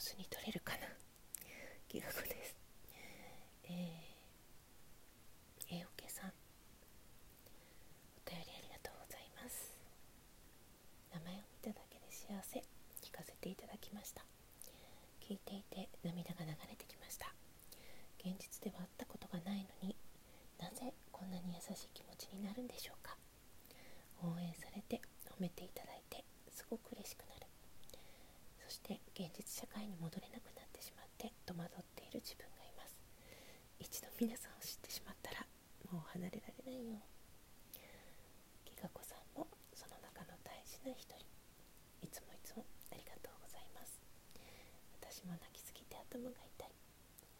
スに撮れるかな。気が子です。えー、えおけさん。お便りありがとうございます。名前を見ただけで幸せ。聞かせていただきました。聞いていて涙が流れてきました。現実では会ったことがないのになぜこんなに優しい気持ちになるんでしょうか。応援されて褒めていただいてすごく嬉しくなるそして現実社会に戻れなくなってしまって戸惑っている自分がいます。一度皆さんを知ってしまったらもう離れられないよ。ギガ子さんもその中の大事な一人。いつもいつもありがとうございます。私も泣きすぎて頭が痛い。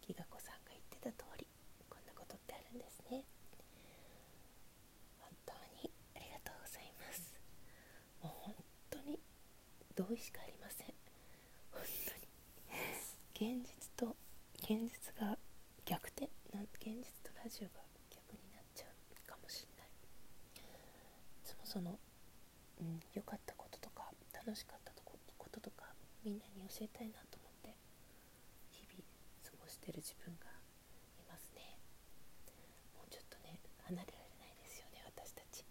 ギガ子さんが言ってた通りこんなことってあるんですね。本当にありがとうございます。もう本当に同意しかありません。本当に現実が逆転？現実とラジオが逆になっちゃうかもしんない。そもそのうんかったこととか楽しかったここととかみんなに教えたいなと思って日々過ごしてる自分がいますねもうちょっとね離れられないですよね私たち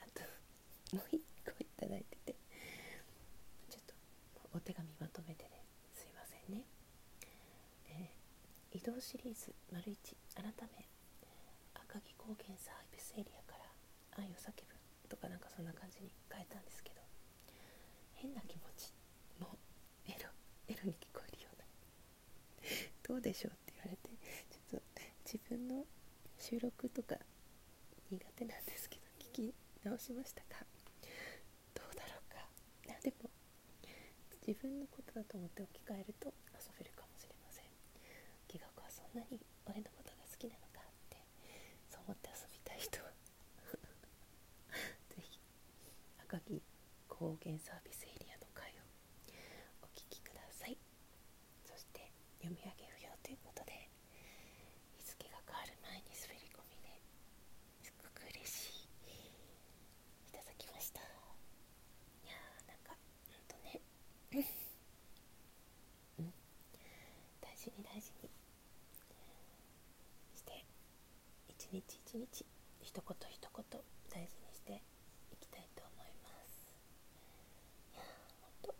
あともう一個いただいててちょっとお手紙まとめてねすいませんね、えー移動シリーズ丸1改め赤城高原サービスエリアから愛を叫ぶとかなんかそんな感じに変えたんですけど変な気持ちもエロエロに聞こえるようなどうでしょうって言われてちょっと自分の収録とか苦手なんですけど聞き直しましたか？どうだろうか？でも自分のことだと思って置き換えると遊べるかもしれませんギガ子はそんなに俺のことが好きなのかってそう思って遊びたい人は。ぜひ。赤城高原サービスエ一日一言一言大事にしていきたいと思います。いやほんと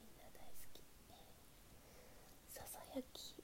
みんな大好き。ささやき。